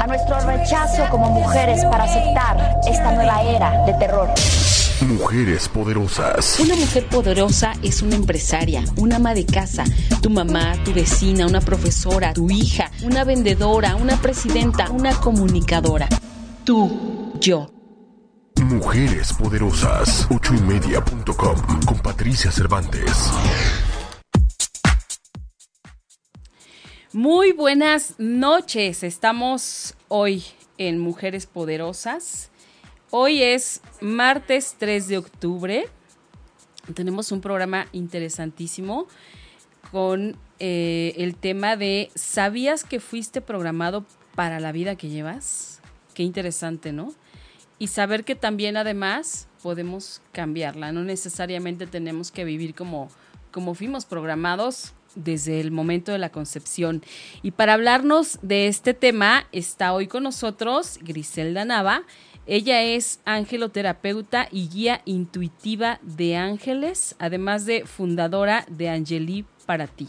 A nuestro rechazo como mujeres para aceptar esta nueva era de terror. Mujeres poderosas. Una mujer poderosa es una empresaria, una ama de casa, tu mamá, tu vecina, una profesora, tu hija, una vendedora, una presidenta, una comunicadora. Tú, yo. Mujeres poderosas. Ochoymedia.com con Patricia Cervantes. Muy buenas noches. Estamos hoy en Mujeres Poderosas. Hoy es martes 3 de octubre. Tenemos un programa interesantísimo con eh, el tema de ¿sabías que fuiste programado para la vida que llevas? Qué interesante, ¿no? Y saber que también además podemos cambiarla. No necesariamente tenemos que vivir como, como fuimos programados desde el momento de la concepción. Y para hablarnos de este tema está hoy con nosotros Griselda Nava. Ella es angeloterapeuta y guía intuitiva de ángeles, además de fundadora de Angeli para ti.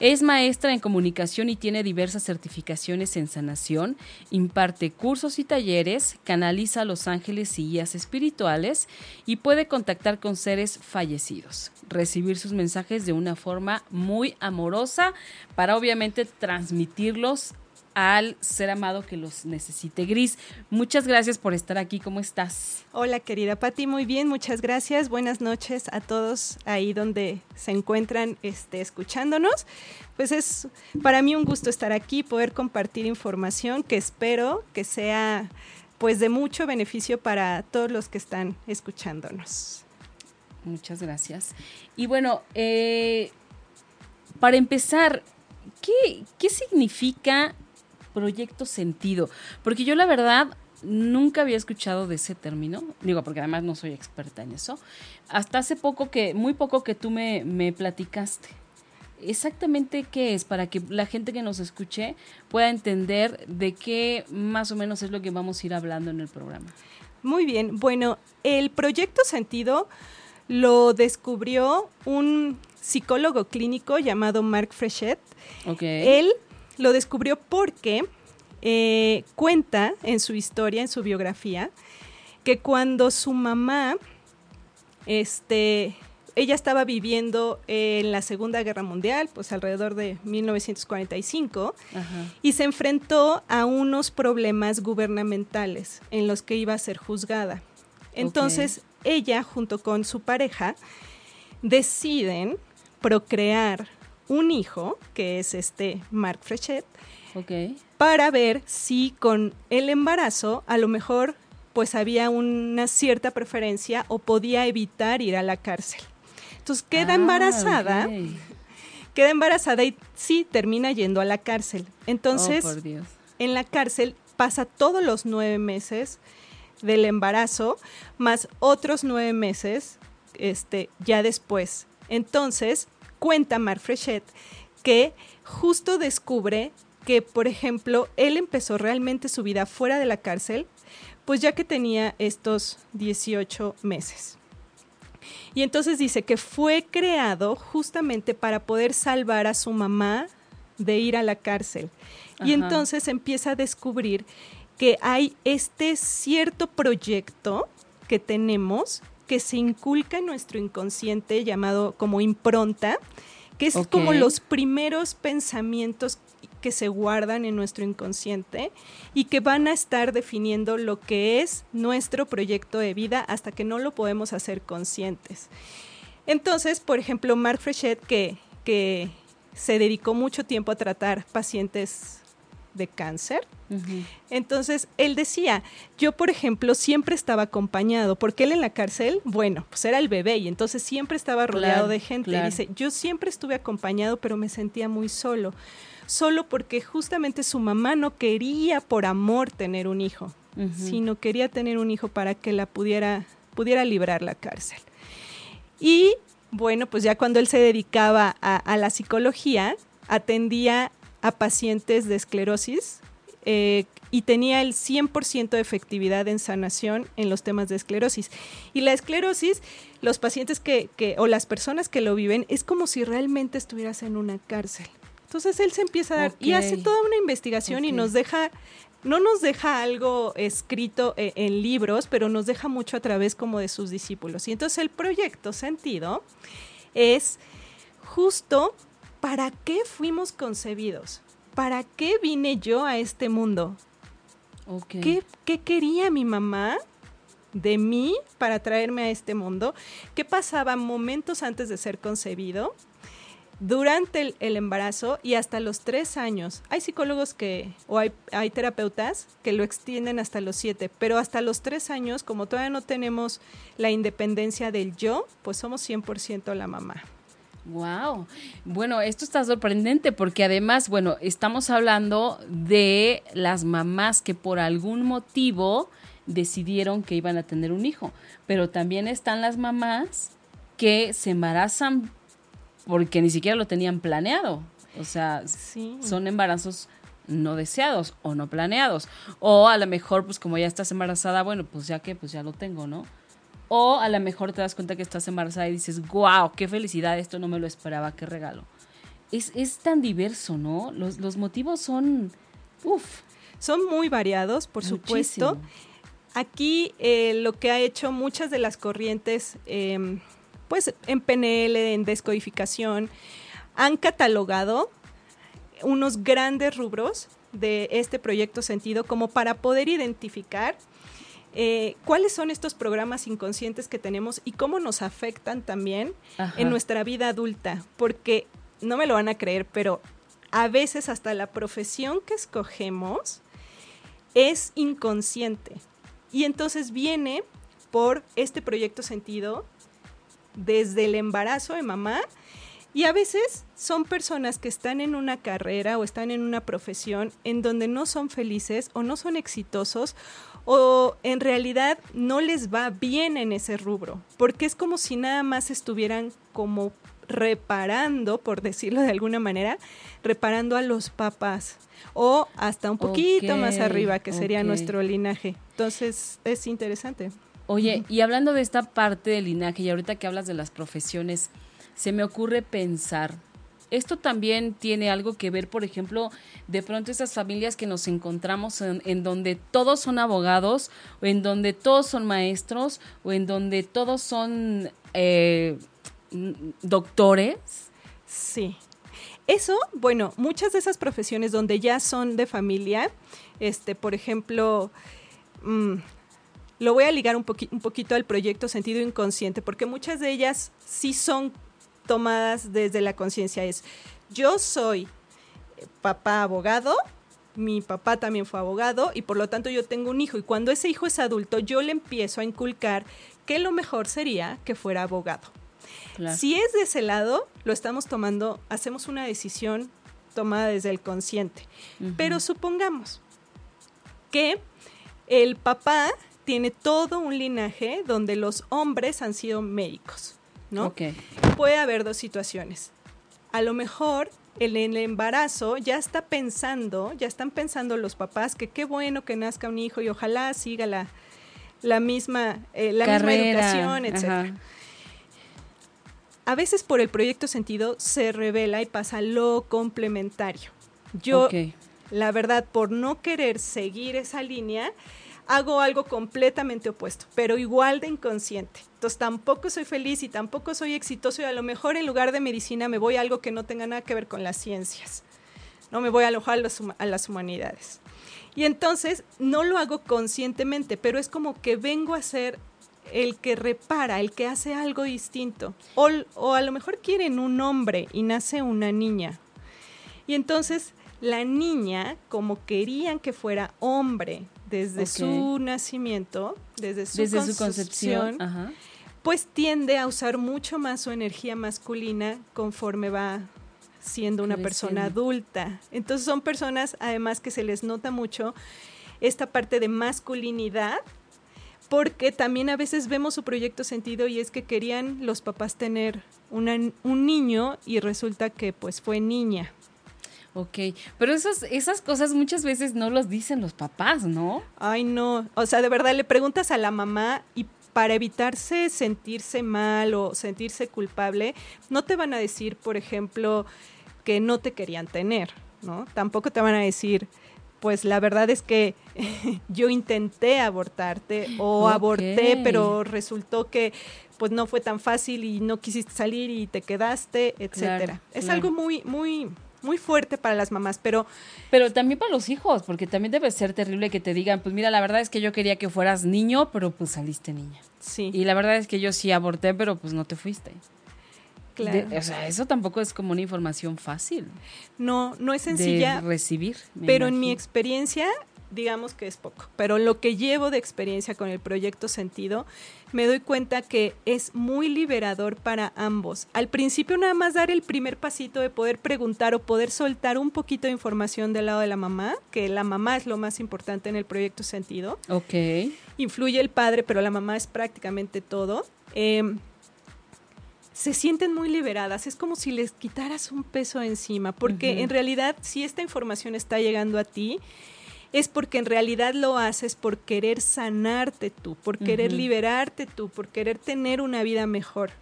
Es maestra en comunicación y tiene diversas certificaciones en sanación, imparte cursos y talleres, canaliza a los ángeles y guías espirituales y puede contactar con seres fallecidos, recibir sus mensajes de una forma muy amorosa para obviamente transmitirlos al ser amado que los necesite. Gris, muchas gracias por estar aquí. ¿Cómo estás? Hola, querida Patti, muy bien, muchas gracias. Buenas noches a todos ahí donde se encuentran este, escuchándonos. Pues es para mí un gusto estar aquí, poder compartir información que espero que sea pues de mucho beneficio para todos los que están escuchándonos. Muchas gracias. Y bueno, eh, para empezar, ¿qué, ¿qué significa proyecto sentido, porque yo la verdad nunca había escuchado de ese término, digo, porque además no soy experta en eso, hasta hace poco que, muy poco que tú me, me platicaste. Exactamente qué es para que la gente que nos escuche pueda entender de qué más o menos es lo que vamos a ir hablando en el programa. Muy bien, bueno, el proyecto sentido lo descubrió un psicólogo clínico llamado Mark Frechet. Okay. Él lo descubrió porque eh, cuenta en su historia, en su biografía, que cuando su mamá, este, ella estaba viviendo en la Segunda Guerra Mundial, pues alrededor de 1945, y se enfrentó a unos problemas gubernamentales en los que iba a ser juzgada. Entonces, ella, junto con su pareja, deciden procrear un hijo, que es este Mark Frechet, para ver si con el embarazo a lo mejor pues había una cierta preferencia o podía evitar ir a la cárcel. Entonces queda ah, embarazada, queda embarazada y sí termina yendo a la cárcel. Entonces, oh, en la cárcel pasa todos los nueve meses del embarazo, más otros nueve meses este, ya después. Entonces, cuenta Marc Frechet que justo descubre que, por ejemplo, él empezó realmente su vida fuera de la cárcel, pues ya que tenía estos 18 meses. Y entonces dice que fue creado justamente para poder salvar a su mamá de ir a la cárcel. Y entonces empieza a descubrir que hay este cierto proyecto que tenemos que se inculca en nuestro inconsciente llamado como impronta, que es como los primeros pensamientos que se guardan en nuestro inconsciente y que van a estar definiendo lo que es nuestro proyecto de vida hasta que no lo podemos hacer conscientes. Entonces, por ejemplo, Mark Frechet, que, que se dedicó mucho tiempo a tratar pacientes de cáncer. Entonces, él decía, yo por ejemplo siempre estaba acompañado, porque él en la cárcel, bueno, pues era el bebé y entonces siempre estaba rodeado de gente. dice, yo siempre estuve acompañado, pero me sentía muy solo, solo porque justamente su mamá no quería por amor tener un hijo, sino quería tener un hijo para que la pudiera, pudiera librar la cárcel. Y bueno, pues ya cuando él se dedicaba a, a la psicología, atendía a pacientes de esclerosis eh, y tenía el 100% de efectividad en sanación en los temas de esclerosis. Y la esclerosis, los pacientes que, que, o las personas que lo viven, es como si realmente estuvieras en una cárcel. Entonces él se empieza a dar y hace toda una investigación y nos deja no nos deja algo escrito e, en, libros, pero nos deja mucho a través como de sus discípulos. Y entonces el proyecto Sentido es justo para qué fuimos concebidos, para qué vine yo a este mundo, ¿Qué, ¿Qué quería mi mamá de mí para traerme a este mundo? ¿Qué pasaba momentos antes de ser concebido? durante el, embarazo y hasta los tres años. Hay psicólogos que, o hay, hay, terapeutas que lo extienden hasta los siete, pero hasta los tres años, como todavía no tenemos la independencia del yo, pues somos 100% la mamá. Wow. Bueno, esto está sorprendente porque además, bueno, estamos hablando de las mamás que por algún motivo decidieron que iban a tener un hijo, pero también están las mamás que se embarazan porque ni siquiera lo tenían planeado. O sea, son embarazos no deseados o no planeados. O a lo mejor, pues como ya estás embarazada, bueno, pues ya que, pues ya lo tengo, ¿no? O a lo mejor te das cuenta que estás embarazada y dices, wow, qué felicidad, esto no me lo esperaba, qué regalo. Es, es tan diverso, ¿no? Los, los motivos son, uff. Son muy variados, por supuesto. Aquí eh, lo que ha hecho muchas de las corrientes em, pues en PNL, en descodificación, han catalogado unos grandes rubros de este proyecto sentido como para poder identificar eh, cuáles son estos programas inconscientes que tenemos y cómo nos afectan también en nuestra vida adulta, porque no me lo van a creer, pero a veces hasta la profesión que escogemos es inconsciente. Y entonces viene por este proyecto sentido desde el embarazo de mamá. Y a veces son personas que están en una carrera o están en una profesión en donde no son felices o no son exitosos o en realidad no les va bien en ese rubro, porque es como si nada más estuvieran como reparando, por decirlo de alguna manera, reparando a los papás o hasta un poquito más arriba, que sería nuestro linaje. Entonces es interesante. Oye, y hablando de esta parte del linaje, y ahorita que hablas de las profesiones, se me ocurre pensar, esto también tiene algo que ver, por ejemplo, de pronto esas familias que nos encontramos en, donde todos son abogados, o en donde todos son maestros, o en donde todos son eh, doctores. Sí. Eso, bueno, muchas de esas profesiones donde ya son de familia, este, por ejemplo, mm, lo voy a ligar un, un poquito al proyecto Sentido Inconsciente, porque muchas de ellas sí son tomadas desde la conciencia. Es, yo soy papá abogado, mi papá también fue abogado y por lo tanto yo tengo un hijo y cuando ese hijo es adulto yo le empiezo a inculcar que lo mejor sería que fuera abogado. Si es de ese lado, lo estamos tomando, hacemos una decisión tomada desde el consciente. Pero supongamos que el papá tiene todo un linaje donde los hombres han sido médicos, ¿no? Puede haber dos situaciones. A lo mejor en el embarazo ya está pensando, ya están pensando los papás que qué bueno que nazca un hijo y ojalá siga la, la misma, eh, la misma educación, etc. A veces por el proyecto sentido se revela y pasa lo complementario. Yo, la verdad, por no querer seguir esa línea, hago algo completamente opuesto, pero igual de inconsciente. Entonces tampoco soy feliz y tampoco soy exitoso y a lo mejor en lugar de medicina me voy a algo que no tenga nada que ver con las ciencias. No me voy a alojar a las humanidades. Y entonces no lo hago conscientemente, pero es como que vengo a ser el que repara, el que hace algo distinto. O, o a lo mejor quieren un hombre y nace una niña. Y entonces la niña, como querían que fuera hombre, desde su nacimiento, desde su, concepción, pues tiende a usar mucho más su energía masculina conforme va siendo una persona adulta. Entonces son personas además que se les nota mucho esta parte de masculinidad porque también a veces vemos su proyecto sentido y es que querían los papás tener un niño y resulta que pues fue niña. Ok, pero esas, esas cosas muchas veces no los dicen los papás, ¿no? Ay, no. O sea, de verdad le preguntas a la mamá y para evitarse sentirse mal o sentirse culpable, no te van a decir, por ejemplo, que no te querían tener, ¿no? Tampoco te van a decir, pues la verdad es que yo intenté abortarte o aborté, pero resultó que pues no fue tan fácil y no quisiste salir y te quedaste, etcétera. es algo muy muy muy fuerte para las mamás, pero pero también para los hijos, porque también debe ser terrible que te digan, pues mira, la verdad es que yo quería que fueras niño, pero pues saliste niña. Sí. Y la verdad es que yo sí aborté, pero pues no te fuiste. Claro. o sea, eso tampoco es como una información fácil. No, no es sencilla. De recibir. Pero en mi experiencia, digamos que es poco. Pero lo que llevo de experiencia con el proyecto Sentido, me doy cuenta que es muy liberador para ambos. Al principio nada más dar el primer pasito de poder preguntar o poder soltar un poquito de información del lado de la mamá, que la mamá es lo más importante en el proyecto Sentido. Ok. Influye el padre, pero la mamá es prácticamente todo. Eh, se sienten muy liberadas. Es como si les quitaras un peso encima, porque en realidad si esta información está llegando a ti, es porque en realidad lo haces por querer sanarte tú, por querer liberarte tú, por querer tener una vida mejor.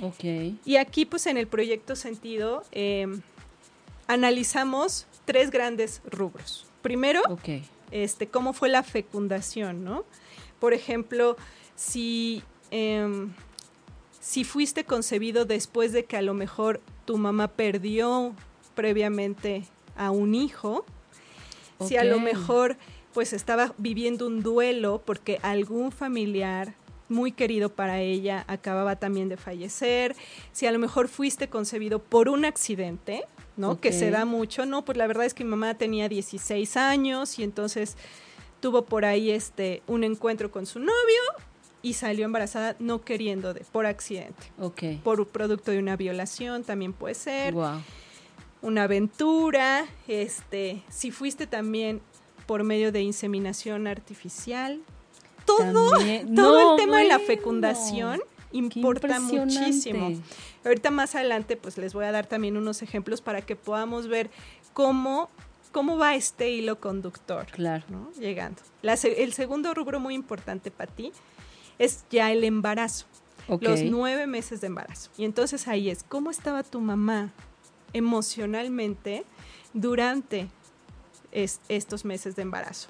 Ok. Y aquí pues en el proyecto Sentido em, analizamos tres grandes rubros. Primero, este, cómo fue la fecundación, ¿no? Por ejemplo, si em, si fuiste concebido después de que a lo mejor tu mamá perdió previamente a un hijo, si a lo mejor pues estaba viviendo un duelo porque algún familiar muy querido para ella acababa también de fallecer, si a lo mejor fuiste concebido por un accidente, ¿no? Que se da mucho, no, pues la verdad es que mi mamá tenía 16 años y entonces tuvo por ahí este un encuentro con su novio y salió embarazada no queriendo, de, por accidente. Ok. Por producto de una violación también puede ser. Wow. Una aventura, este, si fuiste también por medio de inseminación artificial. Todo, todo el tema de la fecundación importa muchísimo. Ahorita más adelante pues les voy a dar también unos ejemplos para que podamos ver cómo cómo va este hilo conductor. Claro. Llegando. el segundo rubro muy importante para ti es ya el embarazo. Los nueve meses de embarazo. Y entonces ahí es, ¿cómo estaba tu mamá emocionalmente durante estos meses de embarazo?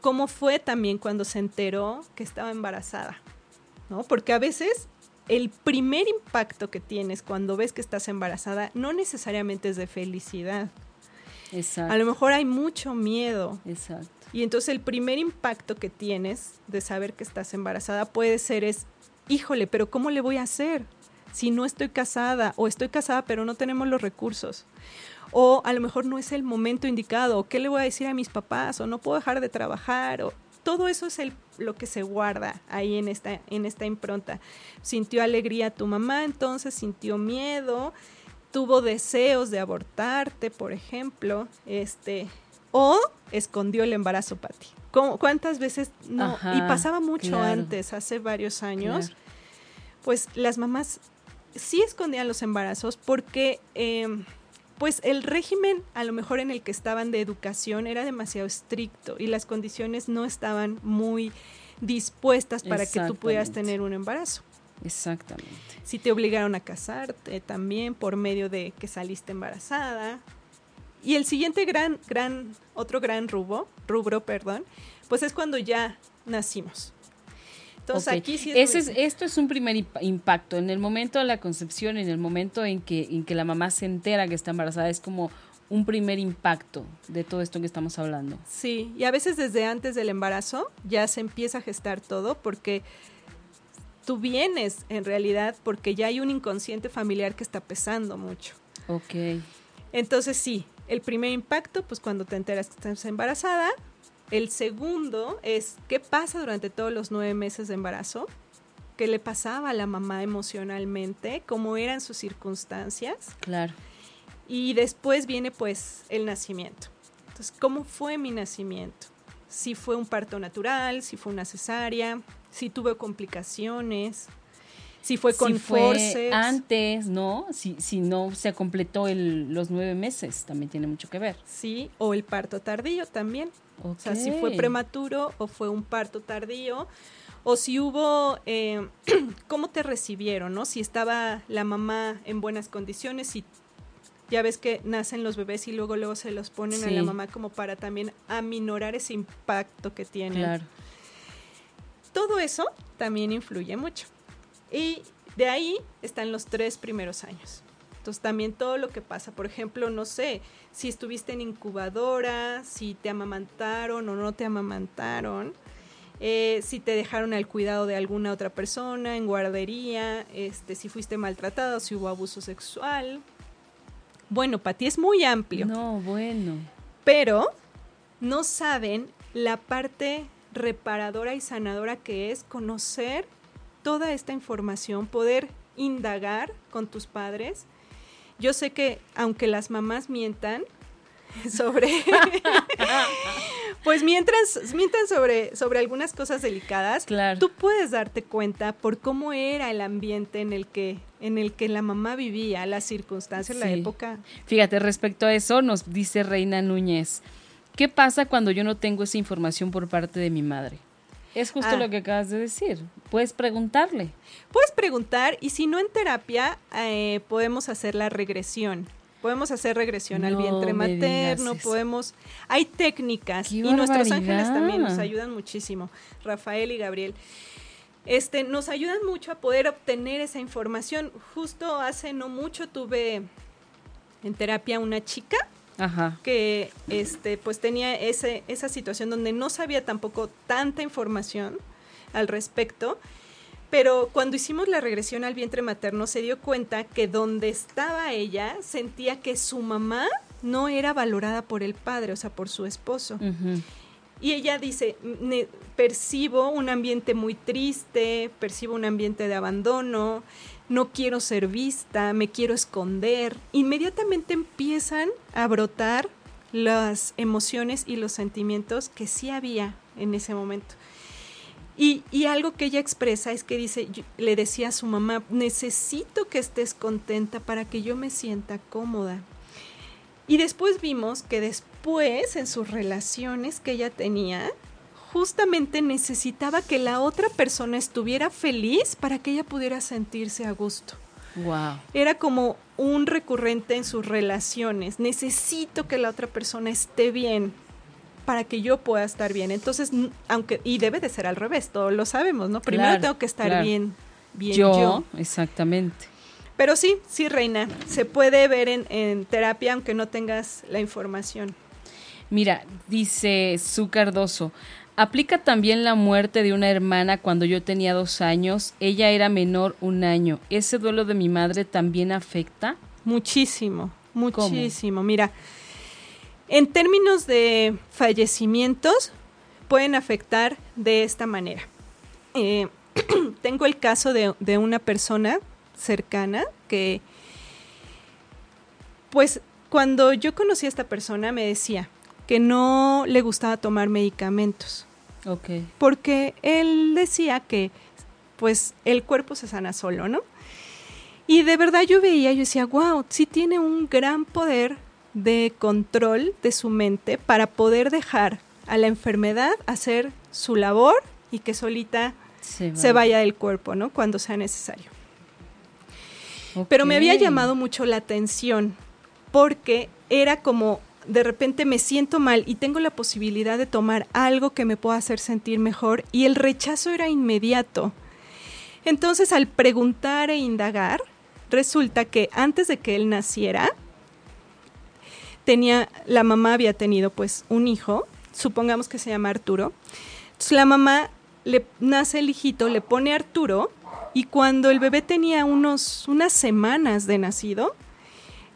¿Cómo fue también cuando se enteró que estaba embarazada? ¿No? Porque a veces el primer impacto que tienes cuando ves que estás embarazada no necesariamente es de felicidad. Exacto. A lo mejor hay mucho miedo. Exacto. Y entonces el primer impacto que tienes de saber que estás embarazada puede ser es, híjole, pero ¿cómo le voy a hacer? Si no estoy casada o estoy casada pero no tenemos los recursos. O a lo mejor no es el momento indicado, o qué le voy a decir a mis papás, o no puedo dejar de trabajar, o todo eso es el, lo que se guarda ahí en esta, en esta impronta. Sintió alegría tu mamá, entonces sintió miedo, tuvo deseos de abortarte, por ejemplo, este, o escondió el embarazo, Patti. ¿Cuántas veces no? y pasaba mucho antes, hace varios años. Pues las mamás sí escondían los embarazos porque em, pues el régimen a lo mejor en el que estaban de educación era demasiado estricto y las condiciones no estaban muy dispuestas para que tú pudieras tener un embarazo. Exactamente. Si te obligaron a casarte también por medio de que saliste embarazada, y el siguiente gran, gran, otro gran rubro, rubro, perdón, pues es cuando ya nacimos. Entonces aquí sí es, esto es un primer impacto. En el momento de la concepción, en el momento en que, en que la mamá se entera que está embarazada, es como un primer impacto de todo esto que estamos hablando. Sí, y a veces desde antes del embarazo ya se empieza a gestar todo porque tú vienes en realidad porque ya hay un inconsciente familiar que está pesando mucho. Ok. Entonces sí, el primer impacto, pues cuando te enteras que estás embarazada. El segundo es qué pasa durante todos los nueve meses de embarazo, qué le pasaba a la mamá emocionalmente, cómo eran sus circunstancias. Claro. Y después viene pues el nacimiento. Entonces, ¿cómo fue mi nacimiento? Si fue un parto natural, si fue una cesárea, si tuve complicaciones, si fue con si antes, ¿no? Si, si no se completó el, los nueve meses, también tiene mucho que ver. Sí, o el parto tardío también. O sea, si fue prematuro o fue un parto tardío. O si hubo, eh, cómo te recibieron, ¿no? Si estaba la mamá en buenas condiciones, si Ya ves que nacen los bebés y luego luego se los ponen a la mamá como para también aminorar ese impacto que tienen. Claro. Todo eso también influye mucho. Y de ahí están los tres primeros años. Entonces también todo lo que pasa, por ejemplo, no sé, si estuviste en incubadora, si te amamantaron o no te amamantaron, eh, si te dejaron al cuidado de alguna otra persona, en guardería, este, si fuiste maltratado, si hubo abuso sexual. Bueno, para ti es muy amplio. No, bueno. Pero no saben la parte reparadora y sanadora que es conocer toda esta información, poder indagar con tus padres. Yo sé que aunque las mamás mientan sobre pues mientras mientan sobre sobre algunas cosas delicadas, tú puedes darte cuenta por cómo era el ambiente en el que en el que la mamá vivía, las circunstancias, la época. Fíjate, respecto a eso nos dice Reina Núñez, ¿qué pasa cuando yo no tengo esa información por parte de mi madre? Es justo ah. lo que acabas de decir. Puedes preguntarle. Puedes preguntar y si no en terapia, eh, podemos hacer la regresión. Podemos hacer regresión al vientre materno, podemos... Hay técnicas y nuestros ángeles también nos ayudan muchísimo, Rafael y Gabriel. Este, nos ayudan mucho a poder obtener esa información. Justo hace no mucho tuve en terapia una chica que este, pues tenía ese, esa situación donde no sabía tampoco tanta información al respecto, pero cuando hicimos la regresión al vientre materno se dio cuenta que donde estaba ella sentía que su mamá no era valorada por el padre, o sea, por su esposo. Y ella dice, percibo un ambiente muy triste, percibo un ambiente de abandono, no quiero ser vista, me quiero esconder. Inmediatamente empiezan a brotar las emociones y los sentimientos que sí había en ese momento. Y, algo que ella expresa es que dice, le decía a su mamá, necesito que estés contenta para que yo me sienta cómoda. Y después vimos que después en sus relaciones que ella tenía, justamente necesitaba que la otra persona estuviera feliz para que ella pudiera sentirse a gusto. Wow. Era como un recurrente en sus relaciones. Necesito que la otra persona esté bien para que yo pueda estar bien. Entonces, aunque y debe de ser al revés, todos lo sabemos, ¿no? Primero tengo que estar bien, bien yo, yo. Exactamente. Pero sí, sí, Reina, se puede ver en, en terapia aunque no tengas la información. Mira, dice Su Cardoso, Aplica también la muerte de una hermana cuando yo tenía dos años. Ella era menor un año. ¿Ese duelo de mi madre también afecta? Muchísimo, muchísimo. Mira, en términos de fallecimientos, pueden afectar de esta manera. Eh, tengo el caso de, de una persona cercana que, pues, cuando yo conocí a esta persona me decía, que no le gustaba tomar medicamentos. Ok. Porque él decía que pues el cuerpo se sana solo, ¿no? Y de verdad yo veía, yo decía, wow, sí tiene un gran poder de control de su mente para poder dejar a la enfermedad hacer su labor y que solita se, vaya del cuerpo, ¿no? Cuando sea necesario. Pero me había llamado mucho la atención porque era como de repente me siento mal y tengo la posibilidad de tomar algo que me pueda hacer sentir mejor y el rechazo era inmediato. Entonces al preguntar e indagar, resulta que antes de que él naciera, tenía, la mamá había tenido pues un hijo, supongamos que se llama Arturo. La mamá le nace el hijito, le pone Arturo y cuando el bebé tenía unos, unas semanas de nacido,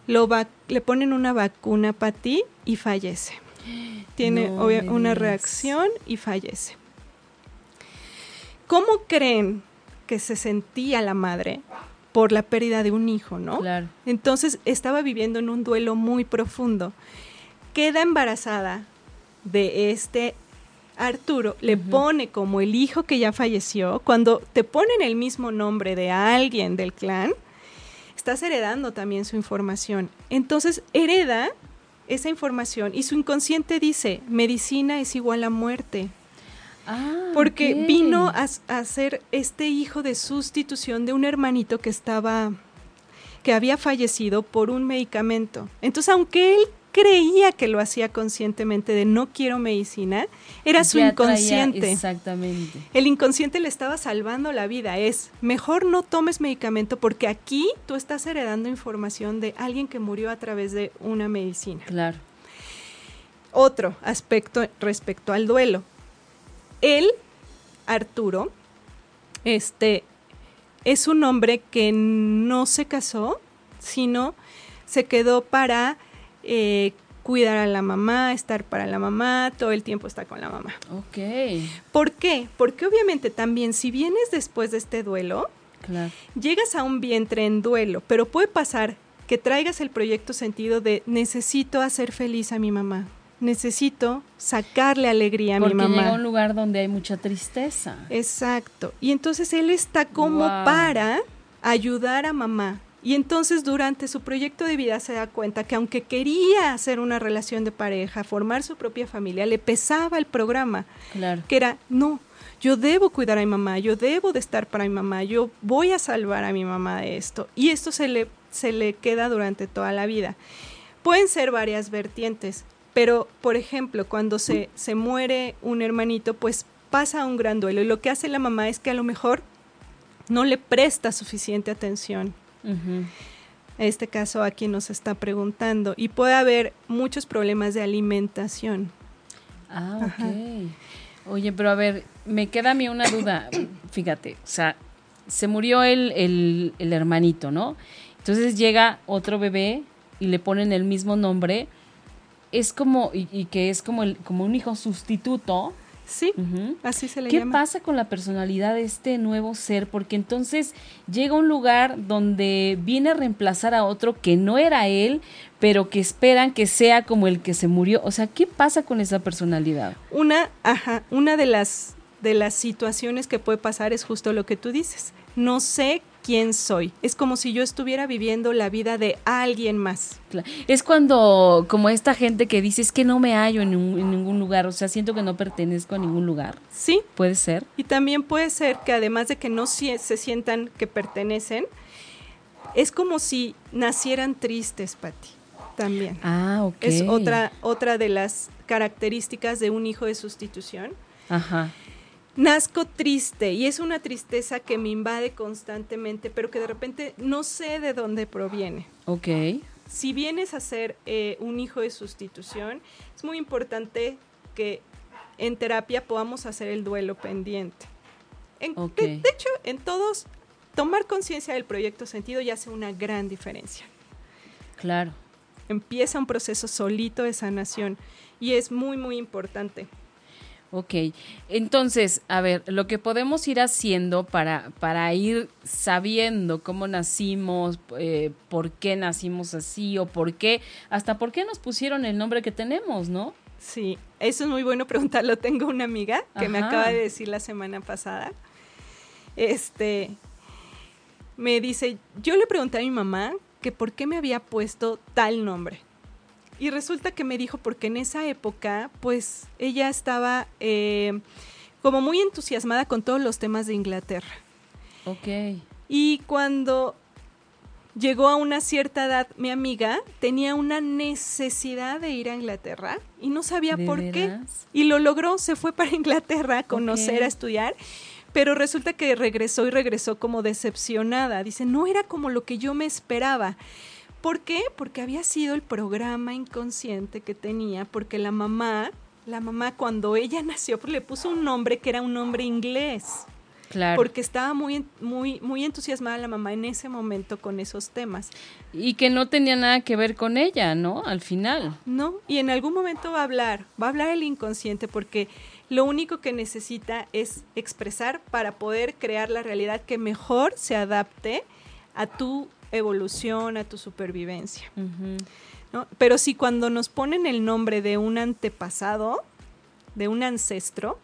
lo le ponen una vacuna para ti y fallece. Tiene una reacción y fallece. ¿Cómo creen que se sentía la madre por la pérdida de un hijo, no? Claro. Entonces estaba viviendo en un duelo muy profundo. Queda embarazada de este Arturo, le pone como el hijo que ya falleció. Cuando te ponen el mismo nombre de alguien del clan, estás heredando también su información. Entonces, hereda esa información y su inconsciente dice, medicina es igual a muerte. Ah, porque vino a, ser este hijo de sustitución de un hermanito que estaba que había fallecido por un medicamento. Entonces, aunque él creía que lo hacía conscientemente de no quiero medicina, era su inconsciente. exactamente. El inconsciente le estaba salvando la vida. Es mejor no tomes medicamento porque aquí tú estás heredando información de alguien que murió a través de una medicina. Claro. Otro aspecto respecto al duelo. Él, Arturo, este, es un hombre que no se casó, sino se quedó para eh, cuidar a la mamá, estar para la mamá, todo el tiempo está con la mamá. Ok. ¿Por qué? Porque obviamente también si vienes después de este duelo, llegas a un vientre en duelo, pero puede pasar que traigas el proyecto sentido de necesito hacer feliz a mi mamá. Necesito sacarle alegría a mi mamá. Porque llega a un lugar donde hay mucha tristeza. Exacto. Y entonces él está como para ayudar a mamá, y entonces durante su proyecto de vida se da cuenta que aunque quería hacer una relación de pareja, formar su propia familia, le pesaba el programa. Claro. Que era, no, yo debo cuidar a mi mamá, yo debo de estar para mi mamá, yo voy a salvar a mi mamá de esto. Y esto se le, se le queda durante toda la vida. Pueden ser varias vertientes, pero por ejemplo, cuando se, se muere un hermanito, pues pasa un gran duelo y lo que hace la mamá es que a lo mejor no le presta suficiente atención en Este caso aquí nos está preguntando. Y puede haber muchos problemas de alimentación. Ah, ok. Oye, pero a ver, me queda a mí una duda. Fíjate, o sea, se murió el, el, el hermanito, ¿no? Entonces llega otro bebé y le ponen el mismo nombre. Es como, y, y que es como, el, como un hijo sustituto, Sí, así se le ¿Qué llama. ¿Qué pasa con la personalidad de este nuevo ser? Porque entonces llega a un lugar donde viene a reemplazar a otro que no era él, pero que esperan que sea como el que se murió. O sea, ¿qué pasa con esa personalidad? Una, ajá, una de las de las situaciones que puede pasar es justo lo que tú dices. No sé quién soy. Es como si yo estuviera viviendo la vida de alguien más. Es cuando, como esta gente que dice, es que no me hallo en, ningún lugar, o sea, siento que no pertenezco a ningún lugar. Sí. Puede ser. Y también puede ser que además de que no se sientan que pertenecen, es como si nacieran tristes, Patti. También. Ah, ok. Es otra, otra de las características de un hijo de sustitución. Ajá nazco triste y es una tristeza que me invade constantemente, pero que de repente no sé de dónde proviene. Ok. Si vienes a ser eh, un hijo de sustitución, es muy importante que en terapia podamos hacer el duelo pendiente. de, hecho, en todos, tomar conciencia del proyecto sentido ya hace una gran diferencia. Claro. Empieza un proceso solito de sanación y es muy, muy importante. Ok, entonces, a ver, lo que podemos ir haciendo para, para ir sabiendo cómo nacimos, eh, por qué nacimos así o por qué, hasta por qué nos pusieron el nombre que tenemos, ¿no? Sí, eso es muy bueno preguntarlo. Tengo una amiga que me acaba de decir la semana pasada. Este, me dice, yo le pregunté a mi mamá que por qué me había puesto tal nombre. Y resulta que me dijo porque en esa época, pues ella estaba eh, como muy entusiasmada con todos los temas de Inglaterra. Ok. Y cuando llegó a una cierta edad, mi amiga tenía una necesidad de ir a Inglaterra y no sabía por qué. Y lo logró, se fue para Inglaterra a conocer, a estudiar. Pero resulta que regresó y regresó como decepcionada. Dice, no era como lo que yo me esperaba. ¿Por qué? Porque había sido el programa inconsciente que tenía, porque la mamá, la mamá cuando ella nació, pues le puso un nombre que era un nombre inglés. Claro. Porque estaba muy, muy, muy entusiasmada la mamá en ese momento con esos temas. Y que no tenía nada que ver con ella, ¿no? Al final. No, y en algún momento va a hablar, va a hablar el inconsciente porque lo único que necesita es expresar para poder crear la realidad que mejor se adapte a tu evolución, a tu supervivencia. Pero si cuando nos ponen el nombre de un antepasado, de un ancestro,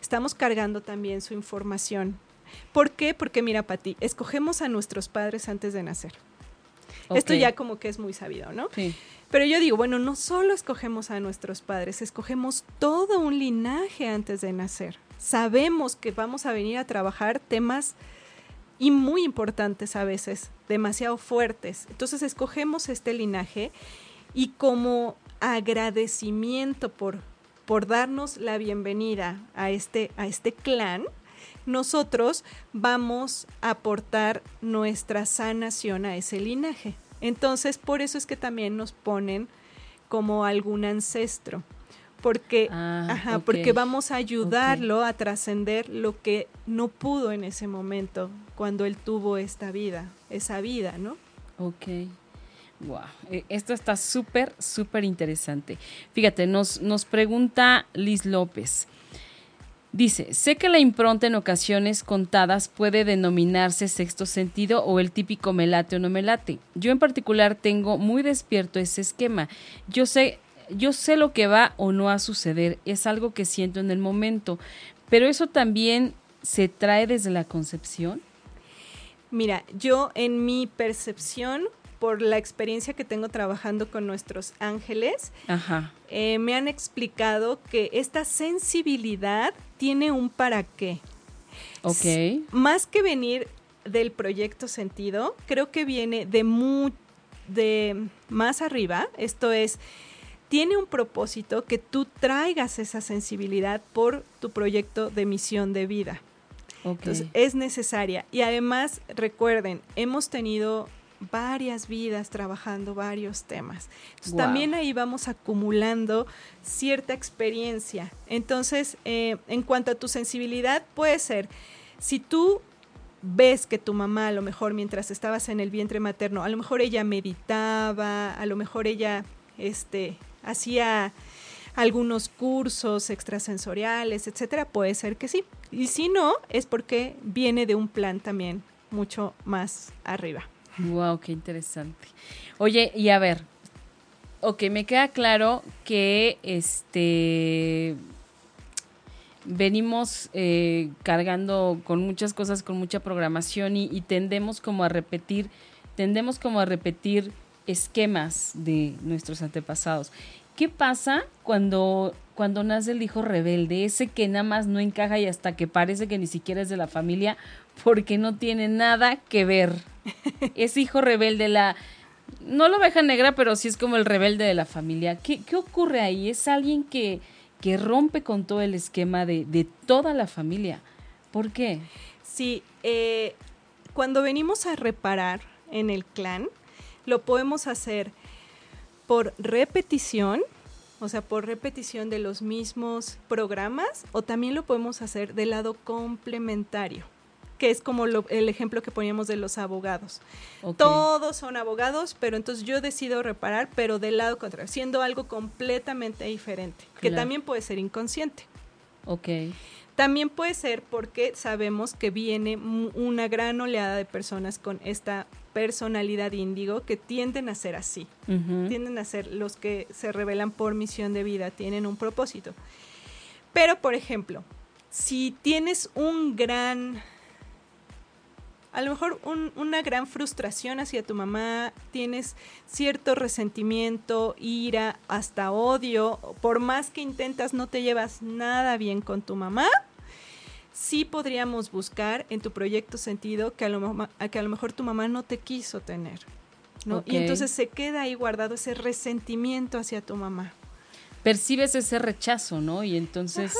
estamos cargando también su información. ¿Por qué? Porque mira, Pati, escogemos a nuestros padres antes de nacer. Esto ya como que es muy sabido, ¿no? Sí. Pero yo digo, bueno, no solo escogemos a nuestros padres, escogemos todo un linaje antes de nacer. Sabemos que vamos a venir a trabajar temas y muy importantes a veces, demasiado fuertes. Entonces escogemos este linaje y como agradecimiento por, por darnos la bienvenida a este, a este clan, nosotros vamos a aportar nuestra sanación a ese linaje. Entonces, por eso es que también nos ponen como algún ancestro porque, ah, ajá, porque vamos a ayudarlo a trascender lo que no pudo en ese momento cuando él tuvo esta vida, esa vida, ¿no? Ok. Wow, e, esto está súper, súper interesante. Fíjate, nos, nos pregunta Liz López. Dice, sé que la impronta en ocasiones contadas puede denominarse sexto sentido o el típico melate o no melate. Yo en particular tengo muy despierto ese esquema. Yo sé yo sé lo que va o no a suceder, es algo que siento en el momento, pero eso también se trae desde la concepción. Mira, yo en mi percepción, por la experiencia que tengo trabajando con nuestros ángeles, eh, me han explicado que esta sensibilidad tiene un para qué. Ok. más que venir del proyecto sentido, creo que viene de, de más arriba, esto es, tiene un propósito que tú traigas esa sensibilidad por tu proyecto de misión de vida. Entonces, es necesaria. Y además, recuerden, hemos tenido varias vidas trabajando varios temas. También ahí vamos acumulando cierta experiencia. Entonces, eh, en cuanto a tu sensibilidad, puede ser, si tú ves que tu mamá a lo mejor mientras estabas en el vientre materno, a lo mejor ella meditaba, a lo mejor ella este, hacía algunos cursos extrasensoriales, etcétera, puede ser que sí. Y si no, es porque viene de un plan también mucho más arriba. Wow, qué interesante. Oye, y a ver, ok, me queda claro que este venimos eh, cargando con muchas cosas, con mucha programación y, y, tendemos como a repetir, tendemos como a repetir esquemas de nuestros antepasados. ¿Qué pasa cuando, cuando nace el hijo rebelde? Ese que nada más no encaja y hasta que parece que ni siquiera es de la familia porque no tiene nada que ver. es hijo rebelde, la... No la oveja negra, pero sí es como el rebelde de la familia. ¿Qué, qué ocurre ahí? Es alguien que, que rompe con todo el esquema de, de toda la familia. ¿Por qué? Sí, eh, cuando venimos a reparar en el clan, lo podemos hacer por repetición, o sea, por repetición de los mismos programas, o también lo podemos hacer del lado complementario, que es como el ejemplo que poníamos de los abogados. Todos son abogados, pero entonces yo decido reparar, pero del lado contrario, siendo algo completamente diferente, que también puede ser inconsciente. Ok. También puede ser porque sabemos que viene una gran oleada de personas con esta personalidad índigo que tienden a ser así, tienden a ser los que se revelan por misión de vida, tienen un propósito. Pero, por ejemplo, si tienes un gran, a lo mejor una gran frustración hacia tu mamá, tienes cierto resentimiento, ira, hasta odio, por más que intentas no te llevas nada bien con tu mamá, sí podríamos buscar en tu proyecto sentido que a lo, que a lo mejor tu mamá no te quiso tener. ¿no? Y entonces se queda ahí guardado ese resentimiento hacia tu mamá. Percibes ese rechazo, ¿no? Y entonces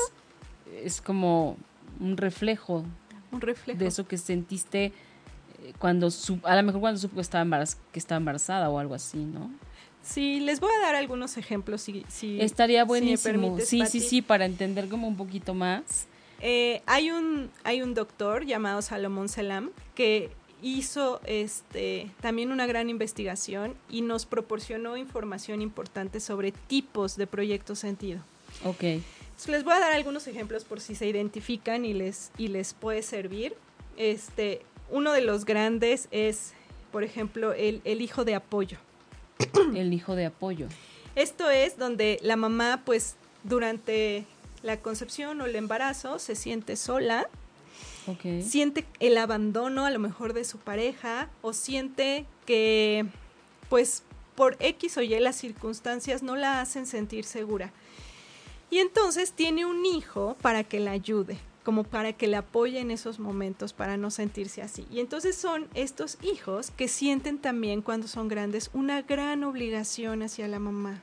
es como un reflejo. Un reflejo. De eso que sentiste eh, cuando, su, a lo mejor cuando supo que estaba, que estaba embarazada o algo así, ¿no? Sí, les voy a dar algunos ejemplos si, si Estaría buenísimo. sí, sí, sí, para entender como un poquito más. Eh, hay, un, hay un doctor llamado Salomón Selam que hizo este, también una gran investigación y nos proporcionó información importante sobre tipos de proyectos sentido. Ok. les voy a dar algunos ejemplos por si se identifican y les, y les puede servir. Este, uno de los grandes es, por ejemplo, el, el hijo de apoyo. El hijo de apoyo. Esto es donde la mamá, pues, durante la concepción o el embarazo, se siente sola, siente el abandono a lo mejor de su pareja o siente que pues por X o Y las circunstancias no la hacen sentir segura. Y entonces tiene un hijo para que la ayude, como para que le apoye en esos momentos para no sentirse así. Y entonces son estos hijos que sienten también cuando son grandes una gran obligación hacia la mamá.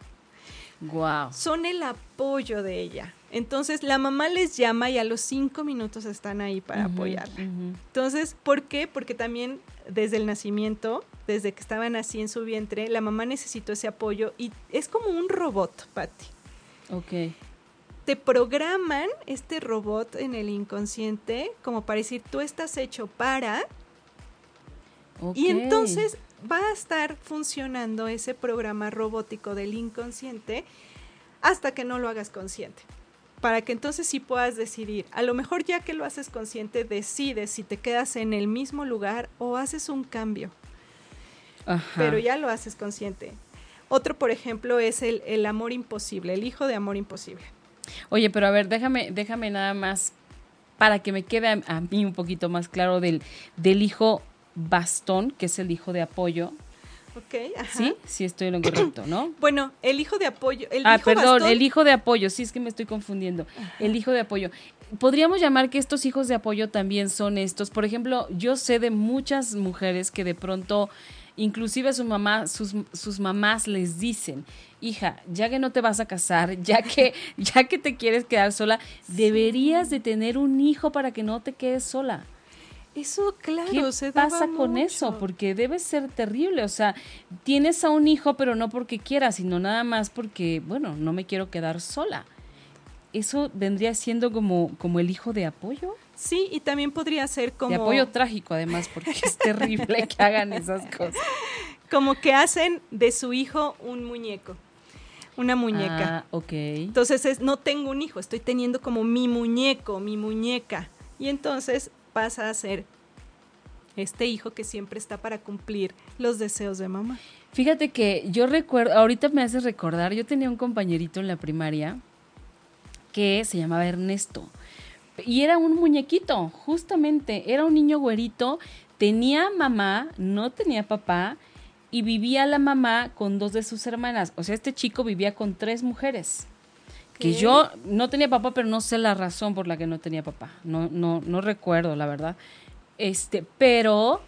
Wow. Son el apoyo de ella. Entonces la mamá les llama y a los cinco minutos están ahí para apoyarla. Entonces, ¿por qué? Porque también desde el nacimiento, desde que estaban así en su vientre, la mamá necesitó ese apoyo y es como un robot, Patti. Ok te programan este robot en el inconsciente como para decir, tú estás hecho para... Y entonces va a estar funcionando ese programa robótico del inconsciente hasta que no lo hagas consciente. Para que entonces sí puedas decidir. A lo mejor ya que lo haces consciente, decides si te quedas en el mismo lugar o haces un cambio. Pero ya lo haces consciente. Otro, por ejemplo, es el, el amor imposible, el hijo de amor imposible. Oye, pero a ver, déjame, déjame nada más para que me quede a, mí un poquito más claro del, del hijo bastón, que es el hijo de apoyo. Ok, ajá. Sí, sí estoy en lo correcto, ¿no? Bueno, el hijo de apoyo. El ah, perdón, el hijo de apoyo, sí es que me estoy confundiendo. El hijo de apoyo. Podríamos llamar que estos hijos de apoyo también son estos. Por ejemplo, yo sé de muchas mujeres que de pronto Inclusive su mamá, sus, sus mamás les dicen, hija, ya que no te vas a casar, ya que, ya que te quieres quedar sola, deberías de tener un hijo para que no te quedes sola. Eso, claro, ¿Qué pasa con eso? Porque debe ser terrible. O sea, tienes a un hijo, pero no porque quieras, sino nada más porque, bueno, no me quiero quedar sola. Eso vendría siendo como, como el hijo de apoyo. Sí, y también podría ser como... De apoyo trágico, además, porque es terrible que hagan esas cosas. Como que hacen de su hijo un muñeco, una muñeca. Ah, ok. Entonces es, no tengo un hijo, estoy teniendo como mi muñeco, mi muñeca. Y entonces pasa a ser este hijo que siempre está para cumplir los deseos de mamá. Fíjate que yo recuerdo, ahorita me hace recordar, yo tenía un compañerito en la primaria que se llamaba Ernesto. Y era un muñequito, justamente, era un niño güerito, tenía mamá, no tenía papá, y vivía la mamá con dos de sus hermanas. O sea, este chico vivía con tres mujeres. Que yo no tenía papá, pero no sé la razón por la que no tenía papá. No, no, no recuerdo, la verdad. Este, pero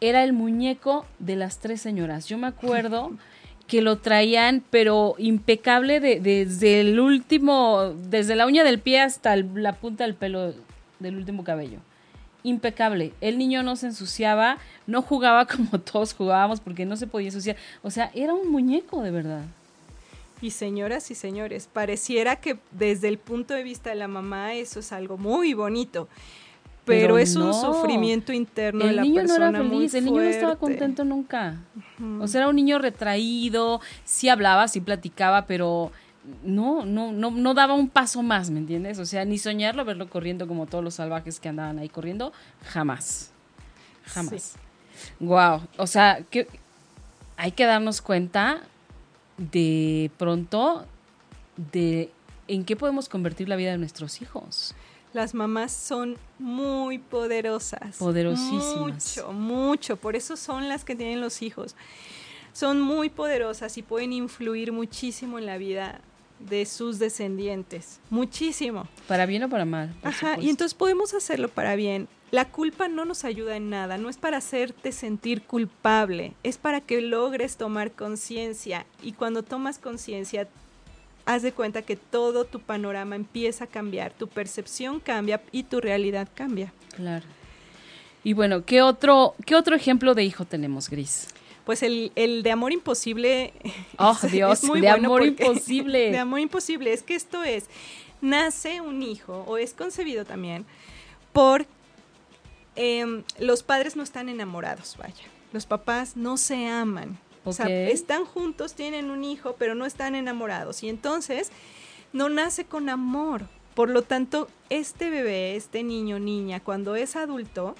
era el muñeco de las tres señoras. Yo me acuerdo que lo traían, pero impecable desde el último, desde la uña del pie hasta la punta del pelo del último cabello. Impecable. El niño no se ensuciaba, no jugaba como todos jugábamos porque no se podía ensuciar. O sea, era un muñeco de verdad. Y señoras y señores, pareciera que desde el punto de vista de la mamá eso es algo muy bonito pero, es un sufrimiento interno el de la niño no era feliz, el niño no estaba contento nunca. O sea, era un niño retraído, sí hablaba, sí platicaba, pero no, no, no, no daba un paso más, ¿me entiendes? O sea, ni soñarlo, verlo corriendo como todos los salvajes que andaban ahí corriendo, jamás. Jamás. Wow. O sea, que hay que darnos cuenta de pronto de en qué podemos convertir la vida de nuestros hijos. Las mamás son muy poderosas. Poderosísimas. Mucho, mucho. Por eso son las que tienen los hijos. Son muy poderosas y pueden influir muchísimo en la vida de sus descendientes. Muchísimo. Para bien o para mal. Ajá, y entonces podemos hacerlo para bien. La culpa no nos ayuda en nada, no es para hacerte sentir culpable, es para que logres tomar conciencia y cuando tomas conciencia haz de cuenta que todo tu panorama empieza a cambiar, tu percepción cambia y tu realidad cambia. Claro. Y bueno, ¿qué otro, qué otro ejemplo de hijo tenemos, Gris? Pues el, de amor imposible. Oh, Dios, de amor imposible. De amor imposible. Es que esto es, nace un hijo, o es concebido también, por em, los padres no están enamorados, vaya. Los papás no se aman. O sea, están juntos, tienen un hijo, pero no están enamorados. Y entonces no nace con amor. Por lo tanto, este bebé, este niño, niña, cuando es adulto,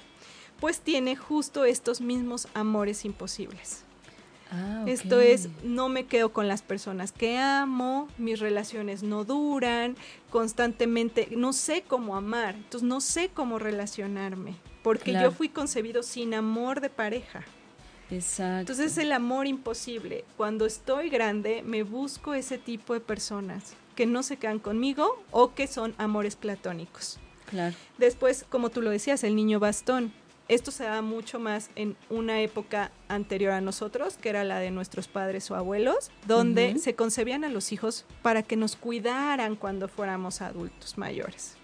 pues tiene justo estos mismos amores imposibles. Ah, Esto es, no me quedo con las personas que amo, mis relaciones no duran, constantemente, no sé cómo amar, entonces no sé cómo relacionarme, porque yo fui concebido sin amor de pareja. Exacto. Entonces el amor imposible. Cuando estoy grande me busco ese tipo de personas que no se quedan conmigo o que son amores platónicos. Claro. Después, como tú lo decías, el niño bastón. Esto se da mucho más en una época anterior a nosotros, que era la de nuestros padres o abuelos, donde se concebían a los hijos para que nos cuidaran cuando fuéramos adultos mayores.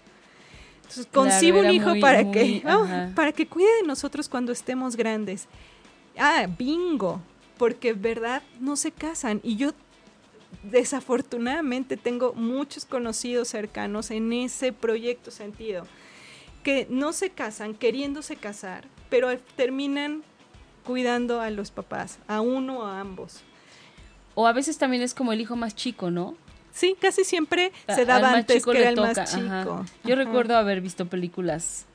Entonces, concibo un hijo para que para que cuide de nosotros cuando estemos grandes. Ah, bingo, porque verdad no se casan y yo desafortunadamente tengo muchos conocidos cercanos en ese proyecto sentido que no se casan queriéndose casar, pero terminan cuidando a los papás, a uno o a ambos. O a veces también es como el hijo más chico, ¿no? Sí, casi siempre se daba antes que era el más chico. Yo recuerdo haber visto películas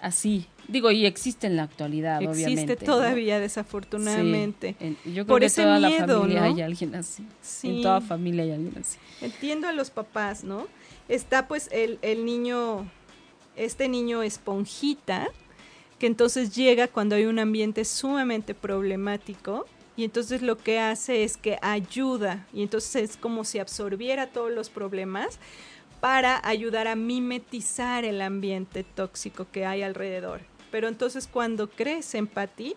así. Digo, y existe en la actualidad, obviamente. Existe todavía, desafortunadamente. yo creo Por que ese toda la familia hay alguien así. Sí. En toda familia hay alguien así. Entiendo a los papás, ¿no? Está pues el, el niño este niño esponjita, que entonces llega cuando hay un ambiente sumamente problemático y entonces lo que hace es que ayuda y entonces es como si absorbiera todos los problemas para ayudar a mimetizar el ambiente tóxico que hay alrededor. Pero entonces cuando crece en Patti,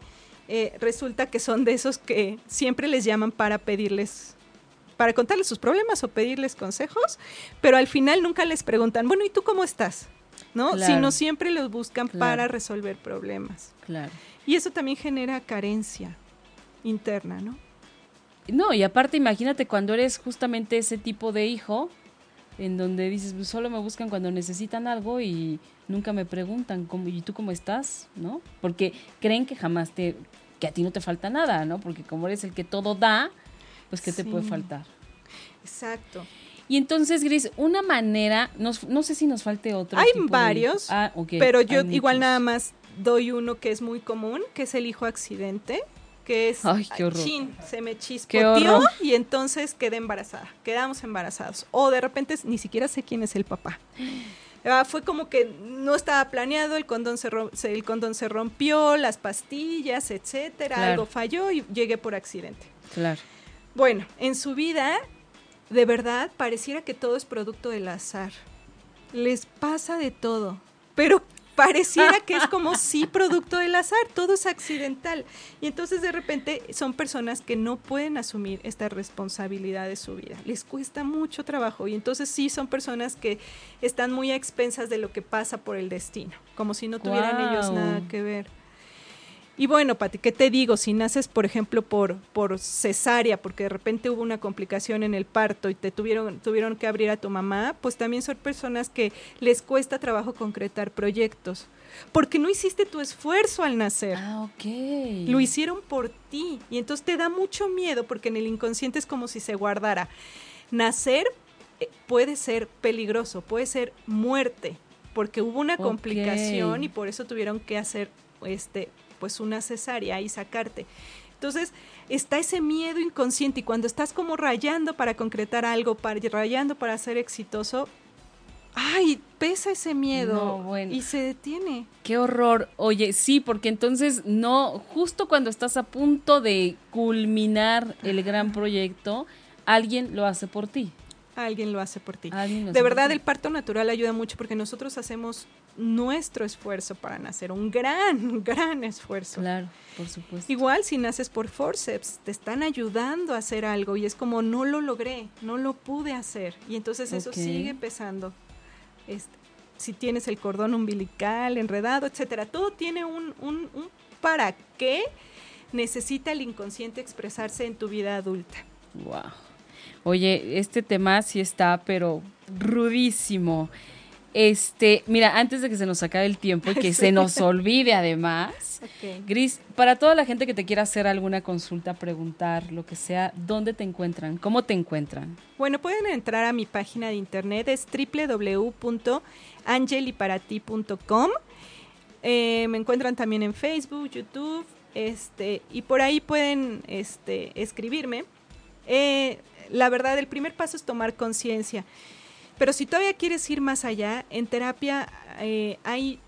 eh, resulta que son de esos que siempre les llaman para pedirles para contarles sus problemas o pedirles consejos, pero al final nunca les preguntan, bueno, ¿y tú cómo estás? ¿no? Sino siempre los buscan para resolver problemas. Claro. Y eso también genera carencia interna, ¿no? No, y aparte imagínate cuando eres justamente ese tipo de hijo, en donde dices, pues solo me buscan cuando necesitan algo y nunca me preguntan, ¿cómo, ¿y tú cómo estás? ¿No? Porque creen que jamás te, que a ti no te falta nada, ¿no? Porque como eres el que todo da, pues ¿qué te puede faltar? Exacto. Y entonces, Gris, una manera, no sé si nos falte otro. Hay varios, ah, pero yo igual nada más doy uno que es muy común, que es el hijo accidente, que es, Ay, qué horror. Chin, se me chispoteó y entonces quedé embarazada, quedamos embarazados. O de repente ni siquiera sé quién es el papá. Ah, fue como que no estaba planeado, el condón se, el condón se rompió, las pastillas, etcétera, algo falló y llegué por accidente. Claro. Bueno, en su vida de verdad pareciera que todo es producto del azar. Les pasa de todo, pero pareciera que es como si producto del azar, todo es accidental. Y entonces de repente son personas que no pueden asumir esta responsabilidad de su vida. Les cuesta mucho trabajo y entonces sí son personas que están muy a expensas de lo que pasa por el destino, como si no tuvieran ellos nada que ver. Y bueno, Pati, ¿qué te digo? Si naces, por ejemplo, por, por cesárea, porque de repente hubo una complicación en el parto y te tuvieron, tuvieron que abrir a tu mamá, pues también son personas que les cuesta trabajo concretar proyectos. Porque no hiciste tu esfuerzo al nacer. Ah, ok. Lo hicieron por ti. Y entonces te da mucho miedo porque en el inconsciente es como si se guardara. Nacer eh, puede ser peligroso, puede ser muerte, porque hubo una complicación y por eso tuvieron que hacer este pues una cesárea y sacarte. Entonces, está ese miedo inconsciente y cuando estás como rayando para concretar algo, para, rayando para ser exitoso, ay, pesa ese miedo y se detiene. Qué horror. Oye, sí, porque entonces no, justo cuando estás a punto de culminar el gran proyecto, alguien lo hace por ti. Alguien lo hace por ti. De verdad, el parto natural ayuda mucho porque nosotros hacemos nuestro esfuerzo para nacer, un gran, gran esfuerzo. Claro, por supuesto. Igual si naces por forceps, te están ayudando a hacer algo y es como no lo logré, no lo pude hacer y entonces eso sigue pesando. Este, si tienes el cordón umbilical enredado, etcétera, todo tiene un, un, un para qué necesita el inconsciente expresarse en tu vida adulta. Wow. Oye, este tema sí está, pero rudísimo. Este, mira, antes de que se nos acabe el tiempo y que se nos olvide además, Gris, para toda la gente que te quiera hacer alguna consulta, preguntar, lo que sea, ¿dónde te encuentran? ¿Cómo te encuentran? Bueno, pueden entrar a mi página de internet, es www.angeliparati.com. Eh, me encuentran también en Facebook, YouTube, este, y por ahí pueden este, escribirme. Eh, la verdad, el primer paso es tomar conciencia. Pero si todavía quieres ir más allá, en terapia eh, hay,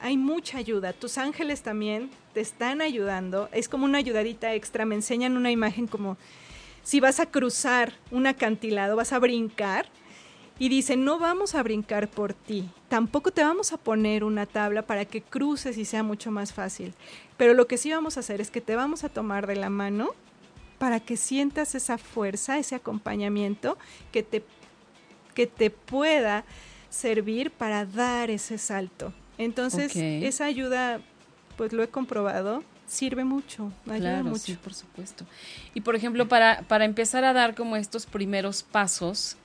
hay mucha ayuda. Tus ángeles también te están ayudando. Es como una ayudadita extra. Me enseñan una imagen como si vas a cruzar un acantilado, vas a brincar. Y dicen, no vamos a brincar por ti, tampoco te vamos a poner una tabla para que cruces y sea mucho más fácil. Pero lo que sí vamos a hacer es que te vamos a tomar de la mano para que sientas esa fuerza, ese acompañamiento que te, que te pueda servir para dar ese salto. Entonces, esa ayuda, pues lo he comprobado, sirve mucho, ayuda mucho. Sí, por supuesto. Y por ejemplo, para, para empezar a dar como estos primeros pasos,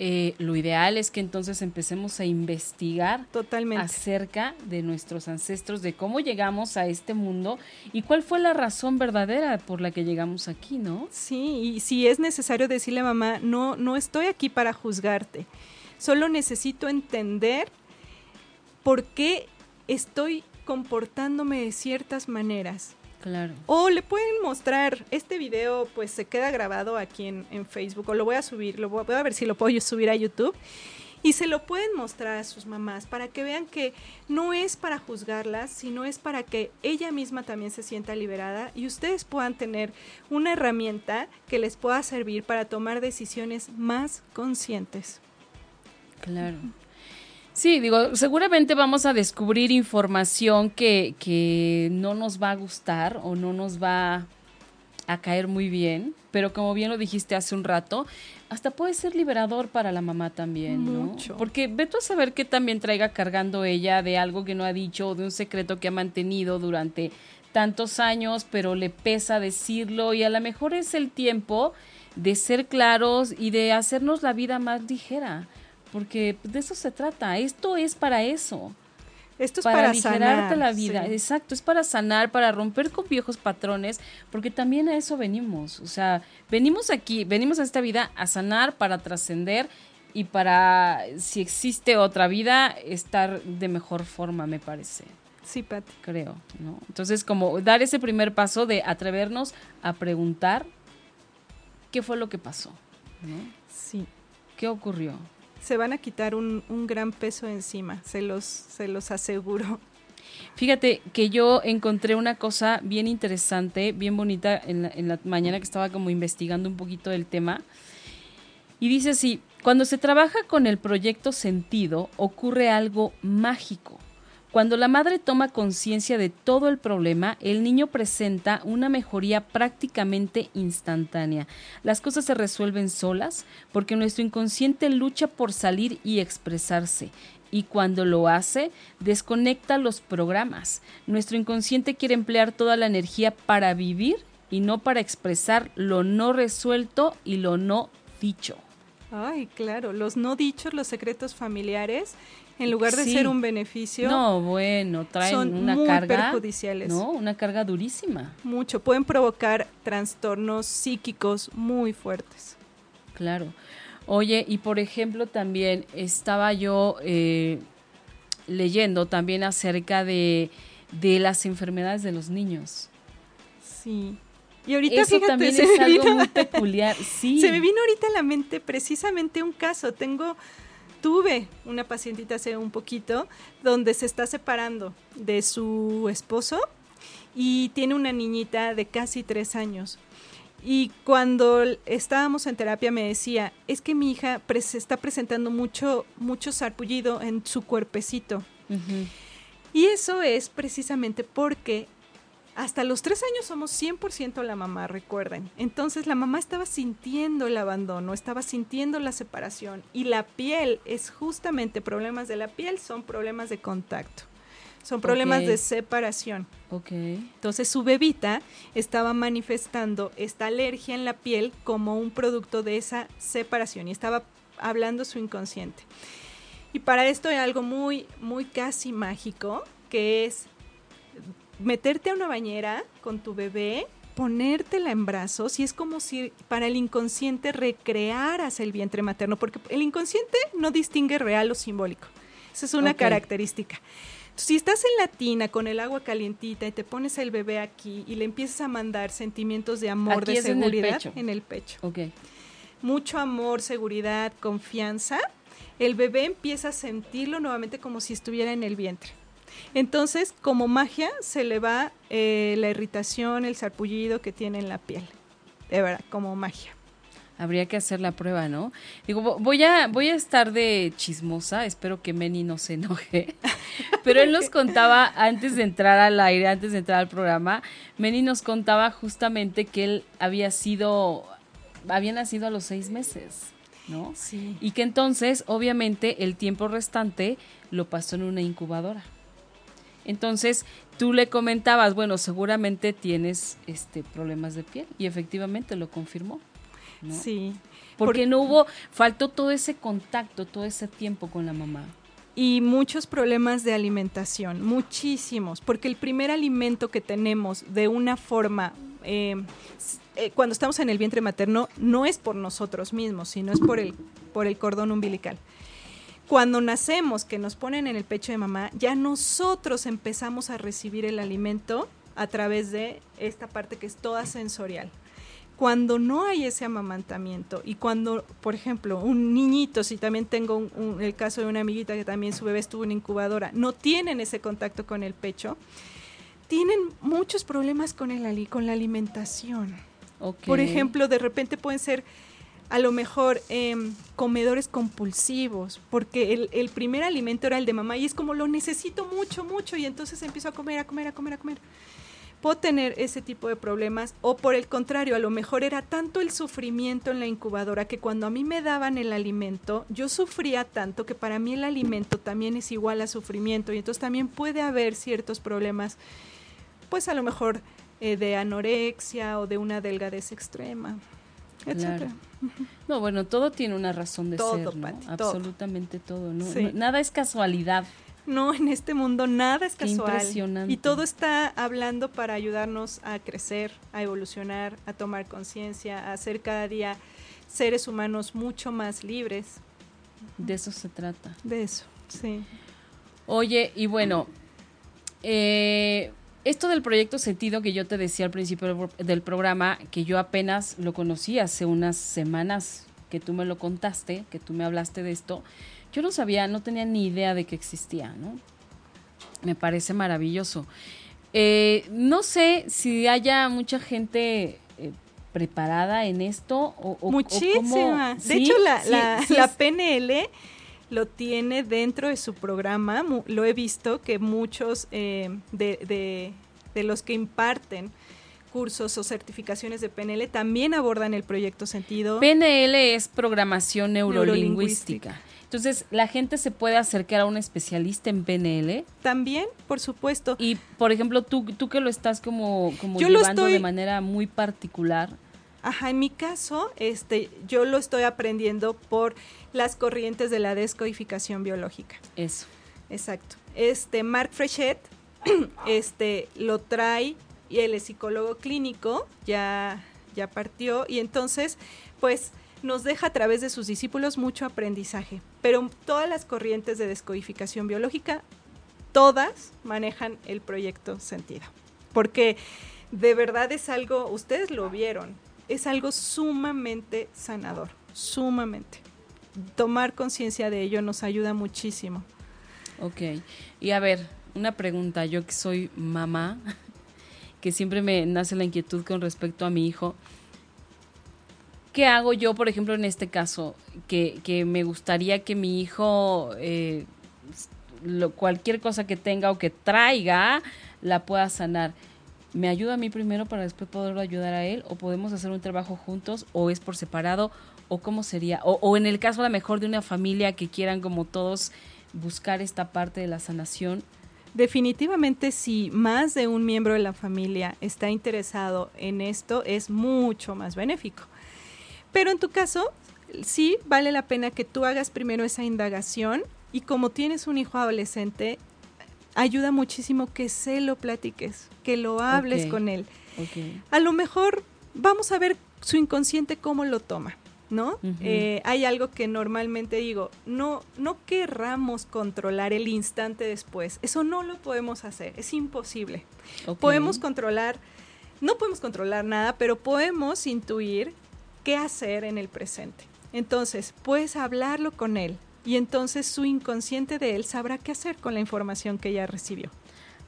eh, lo ideal es que entonces empecemos a investigar Totalmente. acerca de nuestros ancestros, de cómo llegamos a este mundo y cuál fue la razón verdadera por la que llegamos aquí, ¿no? Sí, y si es necesario decirle a mamá, no, no estoy aquí para juzgarte, solo necesito entender por qué estoy comportándome de ciertas maneras. Claro. O le pueden mostrar, este video pues se queda grabado aquí en, Facebook, o lo voy a subir, lo voy, a ver si lo puedo subir a YouTube. Y se lo pueden mostrar a sus mamás para que vean que no es para juzgarlas, sino es para que ella misma también se sienta liberada y ustedes puedan tener una herramienta que les pueda servir para tomar decisiones más conscientes. Claro. Sí, digo, seguramente vamos a descubrir información que, que no nos va a gustar o no nos va a caer muy bien, pero como bien lo dijiste hace un rato, hasta puede ser liberador para la mamá también, ¿no? Porque ve a saber qué también traiga cargando ella de algo que no ha dicho o de un secreto que ha mantenido durante tantos años, pero le pesa decirlo y a lo mejor es el tiempo de ser claros y de hacernos la vida más ligera porque de eso se trata. Esto es para eso. Esto es para, para la vida. Exacto, es para sanar, para romper con viejos patrones, porque también a eso venimos. O sea, venimos aquí, venimos a esta vida a sanar, para trascender y para, si existe otra vida, estar de mejor forma, me parece. Sí, Pati. Creo, ¿no? Entonces, como dar ese primer paso de atrevernos a preguntar qué fue lo que pasó, ¿no? Sí. ¿Qué ocurrió? Se van a quitar un, gran peso encima, se los, se los aseguro. Fíjate que yo encontré una cosa bien interesante, bien bonita en la, en la mañana que estaba como investigando un poquito del tema. Y dice así, cuando se trabaja con el proyecto sentido ocurre algo mágico. Cuando la madre toma conciencia de todo el problema, el niño presenta una mejoría prácticamente instantánea. Las cosas se resuelven solas porque nuestro inconsciente lucha por salir y expresarse. Y cuando lo hace, desconecta los programas. Nuestro inconsciente quiere emplear toda la energía para vivir y no para expresar lo no resuelto y lo no dicho. Ay, claro, los no dichos, los secretos familiares en lugar de ser un beneficio. No, bueno, traen son una muy carga perjudiciales. No, una carga durísima. Mucho, pueden provocar trastornos psíquicos muy fuertes. Claro. Oye, y por ejemplo también estaba yo eh, leyendo también acerca de, de las enfermedades de los niños. Sí. Y ahorita Eso también es algo muy peculiar. Sí. Se me vino ahorita a la mente precisamente un caso. Tengo tuve una pacientita hace un poquito donde se está separando de su esposo y tiene una niñita de casi tres años. Y cuando estábamos en terapia me decía, es que mi hija se está presentando mucho, mucho sarpullido en su cuerpecito. Y eso es precisamente porque hasta los tres años somos 100% la mamá, recuerden. Entonces la mamá estaba sintiendo el abandono, estaba sintiendo la separación y la piel es justamente problemas de la piel, son problemas de contacto, son problemas de separación. Ok. Entonces su bebita estaba manifestando esta alergia en la piel como un producto de esa separación y estaba hablando su inconsciente. Y para esto hay algo muy, muy casi mágico, que es meterte a una bañera con tu bebé, ponértela en brazos y es como si para el inconsciente recrearas el vientre materno, porque el inconsciente no distingue real o simbólico. Esa es una característica. si estás en la tina con el agua calientita y te pones el bebé aquí y le empiezas a mandar sentimientos de amor, de seguridad en el pecho. Mucho amor, seguridad, confianza, el bebé empieza a sentirlo nuevamente como si estuviera en el vientre. Entonces, como magia, se le va eh, la irritación, el sarpullido que tiene en la piel. De verdad, como magia. Habría que hacer la prueba, ¿no? Digo, voy a, voy a estar de chismosa, espero que Meni no se enoje. Pero él nos contaba antes de entrar al aire, antes de entrar al programa, Meni nos contaba justamente que él había sido, había nacido a los seis meses, ¿no? Sí. Y que entonces, obviamente, el tiempo restante lo pasó en una incubadora. Entonces, tú le comentabas, bueno, seguramente tienes este problemas de piel y efectivamente lo confirmó. Sí. Porque no hubo, faltó todo ese contacto, todo ese tiempo con la mamá. Y muchos problemas de alimentación, muchísimos, porque el primer alimento que tenemos de una forma, eh, eh, cuando estamos en el vientre materno, no es por nosotros mismos, sino es por el, por el cordón umbilical. Cuando nacemos, que nos ponen en el pecho de mamá, ya nosotros empezamos a recibir el alimento a través de esta parte que es toda sensorial cuando no hay ese amamantamiento y cuando, por ejemplo, un niñito, si también tengo el caso de una amiguita que también su bebé estuvo en incubadora, no tienen ese contacto con el pecho, tienen muchos problemas con, el, con la alimentación. Por ejemplo, de repente pueden ser a lo mejor em, comedores compulsivos, porque el, primer alimento era el de mamá y es como lo necesito mucho, mucho, y entonces empiezo a comer, a comer, a comer, a comer puedo tener ese tipo de problemas o por el contrario, a lo mejor era tanto el sufrimiento en la incubadora que cuando a mí me daban el alimento, yo sufría tanto que para mí el alimento también es igual a sufrimiento y entonces también puede haber ciertos problemas, pues a lo mejor eh, de anorexia o de una delgadez extrema. Etcétera. No, bueno, todo tiene una razón de ser, absolutamente todo, ¿no? Nada es casualidad. No, en este mundo nada es casual. Y todo está hablando para ayudarnos a crecer, a evolucionar, a tomar conciencia, a ser cada día seres humanos mucho más libres. De eso se trata. De eso, sí. Oye, y bueno, eh, esto del proyecto Sentido que yo te decía al principio del programa, que yo apenas lo conocí hace unas semanas que tú me lo contaste, que tú me hablaste de esto, yo no sabía, no tenía ni idea de que existía, ¿no? Me parece maravilloso. Eh, no sé si haya mucha gente eh, preparada en esto o, Muchísima. de hecho, la, la, PNL lo tiene dentro de su programa. Lo he visto que muchos eh, de, de, de los que imparten cursos o certificaciones de PNL también abordan el proyecto sentido. PNL es programación neurolingüística. Entonces, ¿la gente se puede acercar a un especialista en PNL? También, por supuesto. Y, por ejemplo, tú, tú que lo estás como, como llevando de manera muy particular. Ajá, en mi caso, este, yo lo estoy aprendiendo por las corrientes de la descodificación biológica. Eso. Exacto. Este, Mark Frechet, este, lo trae y él es psicólogo clínico, ya, ya partió, y entonces, pues, nos deja a través de sus discípulos mucho aprendizaje. Pero todas las corrientes de descodificación biológica, todas manejan el proyecto sentido. Porque de verdad es algo, ustedes lo vieron, es algo sumamente sanador, sumamente. Tomar conciencia de ello nos ayuda muchísimo. Ok, y a ver, una pregunta, yo que soy mamá, que siempre me nace la inquietud con respecto a mi hijo. ¿qué hago yo, por ejemplo, en este caso? Que, que me gustaría que mi hijo, eh, lo, cualquier cosa que tenga o que traiga, la pueda sanar. ¿Me ayuda a mí primero para después poderlo ayudar a él? ¿O podemos hacer un trabajo juntos? ¿O es por separado? ¿O cómo sería? O, en el caso a lo mejor de una familia que quieran como todos buscar esta parte de la sanación, Definitivamente si más de un miembro de la familia está interesado en esto, es mucho más benéfico. Pero en tu caso, sí vale la pena que tú hagas primero esa indagación y como tienes un hijo adolescente, ayuda muchísimo que se lo platiques, que lo hables con él. A lo mejor vamos a ver su inconsciente cómo lo toma. ¿no? Eh, hay algo que normalmente digo, no, no querramos controlar el instante después, eso no lo podemos hacer, es imposible. Podemos controlar, no podemos controlar nada, pero podemos intuir qué hacer en el presente. Entonces, puedes hablarlo con él y entonces su inconsciente de él sabrá qué hacer con la información que ya recibió.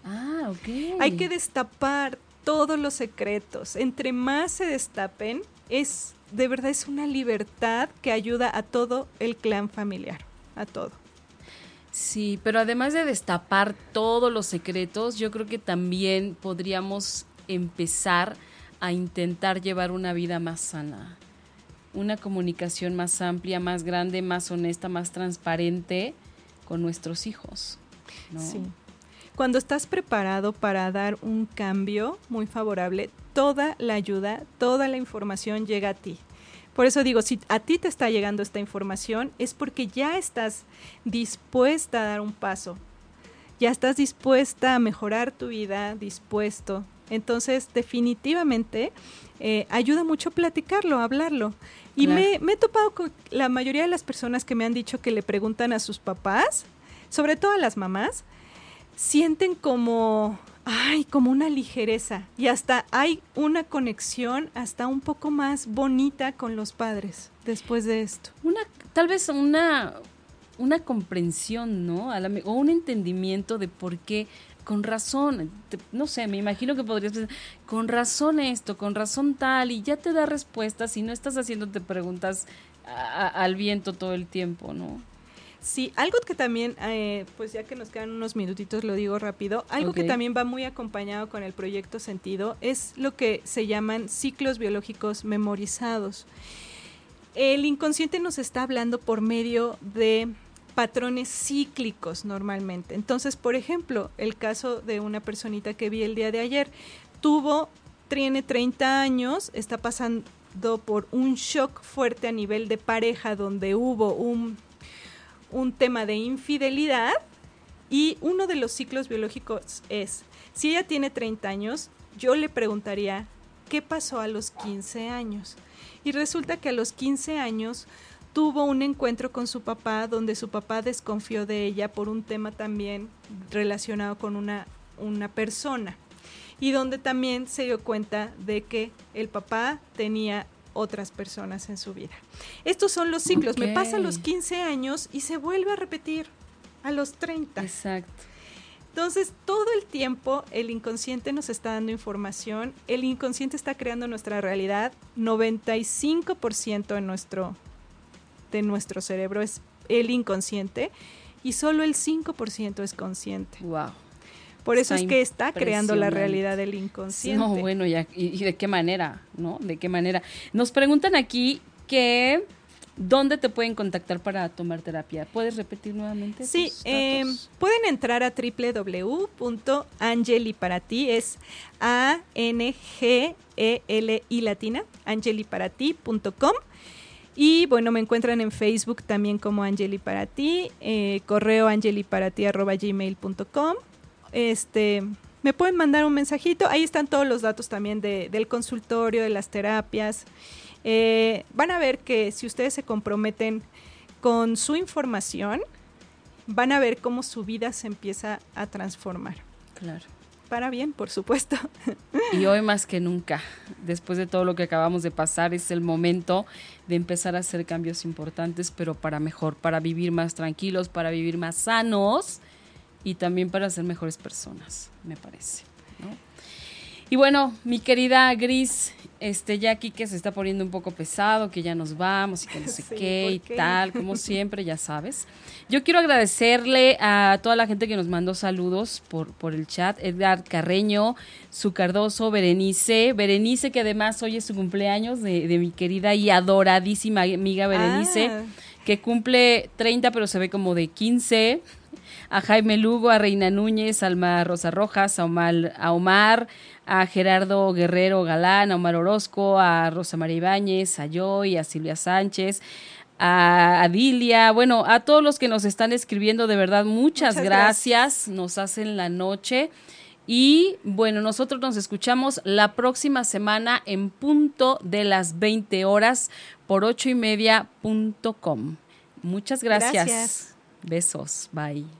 Ah, ok. Hay que destapar todos los secretos. Entre más se destapen, es de verdad es una libertad que ayuda a todo el clan familiar, a todo. Sí, pero además de destapar todos los secretos, yo creo que también podríamos empezar a intentar llevar una vida más sana, una comunicación más amplia, más grande, más honesta, más transparente con nuestros hijos. Sí. Cuando estás preparado para dar un cambio muy favorable, toda la ayuda, toda la información llega a ti. Por eso digo, si a ti te está llegando esta información, es porque ya estás dispuesta a dar un paso, ya estás dispuesta a mejorar tu vida, dispuesto. Entonces, definitivamente, eh, ayuda mucho platicarlo, hablarlo. Y me, me he topado con la mayoría de las personas que me han dicho que le preguntan a sus papás, sobre todo a las mamás, sienten como ay, como una ligereza y hasta hay una conexión hasta un poco más bonita con los padres después de esto. Una, tal vez una, una comprensión, ¿no? o un entendimiento de por qué, con razón, no sé, me imagino que podrías decir, con razón esto, con razón tal, y ya te da respuestas y no estás haciéndote preguntas al viento todo el tiempo, ¿no? Sí, algo que también, eh, pues ya que nos quedan unos minutitos, lo digo rápido, algo que también va muy acompañado con el proyecto Sentido es lo que se llaman ciclos biológicos memorizados. El inconsciente nos está hablando por medio de patrones cíclicos normalmente. Entonces, por ejemplo, el caso de una personita que vi el día de ayer, tuvo, tiene 30 años, está pasando por un shock fuerte a nivel de pareja donde hubo un un tema de infidelidad y uno de los ciclos biológicos es, si ella tiene 30 años, yo le preguntaría, ¿qué pasó a los 15 años? Y resulta que a los 15 años tuvo un encuentro con su papá donde su papá desconfió de ella por un tema también relacionado con una, una persona y donde también se dio cuenta de que el papá tenía otras personas en su vida. Estos son los ciclos. Me pasa a los 15 años y se vuelve a repetir a los 30. Exacto. Entonces, todo el tiempo el inconsciente nos está dando información, el inconsciente está creando nuestra realidad, 95% de nuestro, de nuestro cerebro es el inconsciente y solo el 5% es consciente. Wow. Por eso es que está creando la realidad del inconsciente. No, bueno, y, y, de qué manera, ¿no? De qué manera. Nos preguntan aquí que ¿Dónde te pueden contactar para tomar terapia? ¿Puedes repetir nuevamente? Sí, eh, pueden entrar a www.angeliparati, es A-N-G-E-L-I latina, angeliparati.com. Y bueno, me encuentran en Facebook también como Angeli para ti, eh, correo angeliparati.gmail.com este, me pueden mandar un mensajito. Ahí están todos los datos también del consultorio, de las terapias. Eh, van a ver que si ustedes se comprometen con su información, van a ver cómo su vida se empieza a transformar. Claro. Para bien, por supuesto. Y hoy más que nunca, después de todo lo que acabamos de pasar, es el momento de empezar a hacer cambios importantes, pero para mejor, para vivir más tranquilos, para vivir más sanos y también para ser mejores personas, me parece. Y bueno, mi querida Gris, este ya aquí que se está poniendo un poco pesado, que ya nos vamos y que no sé qué y tal, como siempre, ya sabes. Yo quiero agradecerle a toda la gente que nos mandó saludos por, por el chat, Edgar Carreño, su Cardoso, Berenice, Berenice que además hoy es su cumpleaños de, de mi querida y adoradísima amiga Berenice, ah. que cumple 30 pero se ve como de 15 a Jaime Lugo, a Reina Núñez, a Alma Rosa Rojas, a Omar, a, Omar, a Gerardo Guerrero Galán, a Omar Orozco, a Rosa María Ibáñez, a Joy, a Silvia Sánchez, a Adilia, bueno, a todos los que nos están escribiendo, de verdad, muchas, gracias. nos hacen la noche. Y bueno, nosotros nos escuchamos la próxima semana en punto de las 20 horas por ocho y media punto com. Muchas gracias. Besos. Bye.